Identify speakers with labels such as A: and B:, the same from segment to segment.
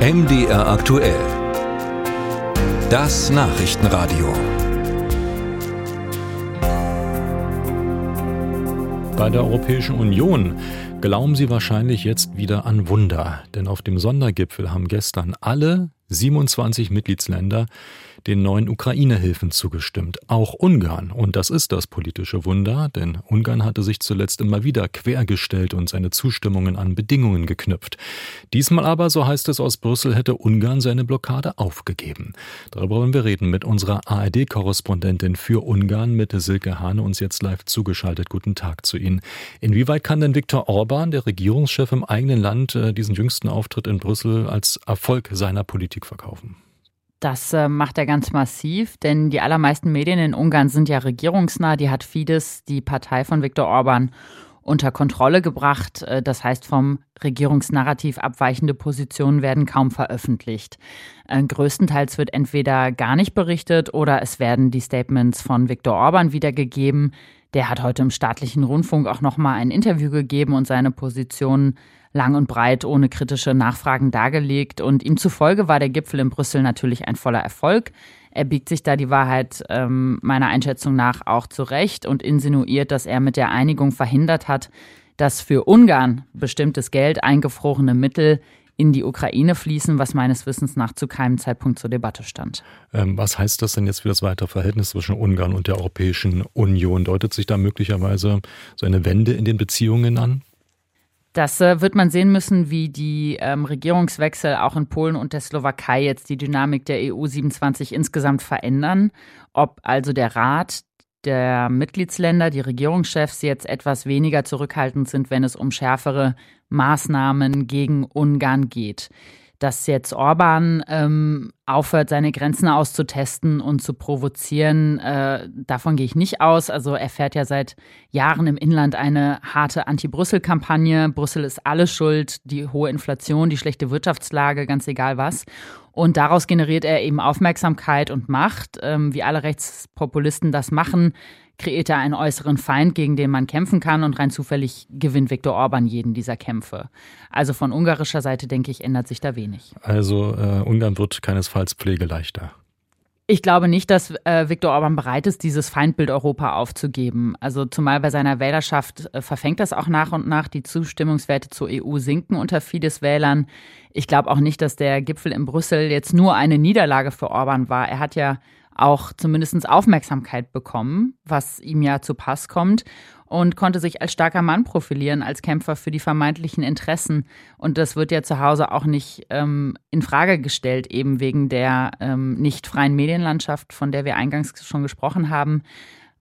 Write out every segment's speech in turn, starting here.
A: MDR aktuell. Das Nachrichtenradio.
B: Bei der Europäischen Union glauben Sie wahrscheinlich jetzt wieder an Wunder, denn auf dem Sondergipfel haben gestern alle 27 Mitgliedsländer den neuen Ukraine-Hilfen zugestimmt. Auch Ungarn. Und das ist das politische Wunder, denn Ungarn hatte sich zuletzt immer wieder quergestellt und seine Zustimmungen an Bedingungen geknüpft. Diesmal aber, so heißt es aus Brüssel, hätte Ungarn seine Blockade aufgegeben. Darüber wollen wir reden mit unserer ARD-Korrespondentin für Ungarn, mit Silke Hane, uns jetzt live zugeschaltet. Guten Tag zu Ihnen. Inwieweit kann denn Viktor Orban, der Regierungschef im eigenen Land, äh, diesen jüngsten Auftritt in Brüssel als Erfolg seiner Politik verkaufen?
C: Das äh, macht er ganz massiv, denn die allermeisten Medien in Ungarn sind ja regierungsnah. Die hat Fidesz, die Partei von Viktor Orban, unter Kontrolle gebracht. Äh, das heißt, vom Regierungsnarrativ abweichende Positionen werden kaum veröffentlicht. Äh, größtenteils wird entweder gar nicht berichtet oder es werden die Statements von Viktor Orban wiedergegeben. Der hat heute im staatlichen Rundfunk auch nochmal ein Interview gegeben und seine Positionen lang und breit ohne kritische Nachfragen dargelegt. Und ihm zufolge war der Gipfel in Brüssel natürlich ein voller Erfolg. Er biegt sich da die Wahrheit ähm, meiner Einschätzung nach auch zurecht und insinuiert, dass er mit der Einigung verhindert hat, dass für Ungarn bestimmtes Geld, eingefrorene Mittel in die Ukraine fließen, was meines Wissens nach zu keinem Zeitpunkt zur Debatte stand.
B: Ähm, was heißt das denn jetzt für das weitere Verhältnis zwischen Ungarn und der Europäischen Union? Deutet sich da möglicherweise so eine Wende in den Beziehungen an?
C: Das äh, wird man sehen müssen, wie die ähm, Regierungswechsel auch in Polen und der Slowakei jetzt die Dynamik der EU 27 insgesamt verändern. Ob also der Rat der Mitgliedsländer, die Regierungschefs jetzt etwas weniger zurückhaltend sind, wenn es um schärfere Maßnahmen gegen Ungarn geht dass jetzt Orban ähm, aufhört, seine Grenzen auszutesten und zu provozieren, äh, davon gehe ich nicht aus. Also er fährt ja seit Jahren im Inland eine harte Anti-Brüssel-Kampagne. Brüssel ist alles schuld, die hohe Inflation, die schlechte Wirtschaftslage, ganz egal was. Und daraus generiert er eben Aufmerksamkeit und Macht, ähm, wie alle Rechtspopulisten das machen kreiert er einen äußeren Feind, gegen den man kämpfen kann und rein zufällig gewinnt Viktor Orban jeden dieser Kämpfe. Also von ungarischer Seite, denke ich, ändert sich da wenig.
B: Also äh, Ungarn wird keinesfalls pflegeleichter.
C: Ich glaube nicht, dass äh, Viktor Orban bereit ist, dieses Feindbild Europa aufzugeben. Also zumal bei seiner Wählerschaft äh, verfängt das auch nach und nach. Die Zustimmungswerte zur EU sinken unter Fidesz-Wählern. Ich glaube auch nicht, dass der Gipfel in Brüssel jetzt nur eine Niederlage für Orban war. Er hat ja auch zumindest Aufmerksamkeit bekommen, was ihm ja zu Pass kommt und konnte sich als starker Mann profilieren, als Kämpfer für die vermeintlichen Interessen. Und das wird ja zu Hause auch nicht ähm, in Frage gestellt, eben wegen der ähm, nicht freien Medienlandschaft, von der wir eingangs schon gesprochen haben.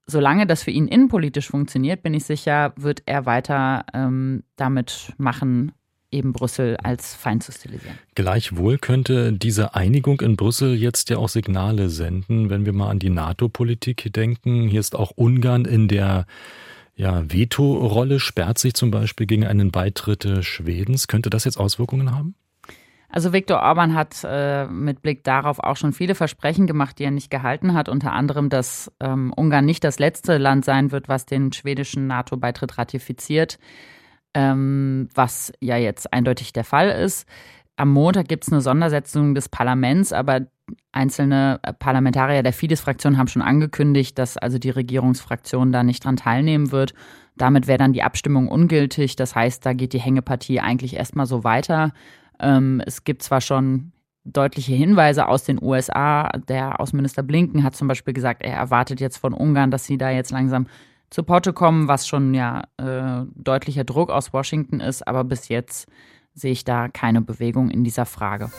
C: Solange das für ihn innenpolitisch funktioniert, bin ich sicher, wird er weiter ähm, damit machen, eben Brüssel als Feind zu stilisieren.
B: Gleichwohl könnte diese Einigung in Brüssel jetzt ja auch Signale senden, wenn wir mal an die NATO-Politik denken. Hier ist auch Ungarn in der ja, Veto-Rolle, sperrt sich zum Beispiel gegen einen Beitritt Schwedens. Könnte das jetzt Auswirkungen haben?
C: Also Viktor Orban hat äh, mit Blick darauf auch schon viele Versprechen gemacht, die er nicht gehalten hat. Unter anderem, dass ähm, Ungarn nicht das letzte Land sein wird, was den schwedischen NATO-Beitritt ratifiziert ähm, was ja jetzt eindeutig der Fall ist. Am Montag gibt es eine Sondersetzung des Parlaments, aber einzelne Parlamentarier der Fidesz-Fraktion haben schon angekündigt, dass also die Regierungsfraktion da nicht dran teilnehmen wird. Damit wäre dann die Abstimmung ungültig. Das heißt, da geht die Hängepartie eigentlich erstmal so weiter. Ähm, es gibt zwar schon deutliche Hinweise aus den USA. Der Außenminister Blinken hat zum Beispiel gesagt, er erwartet jetzt von Ungarn, dass sie da jetzt langsam zu Porto kommen, was schon ja äh, deutlicher Druck aus Washington ist, aber bis jetzt sehe ich da keine Bewegung in dieser Frage.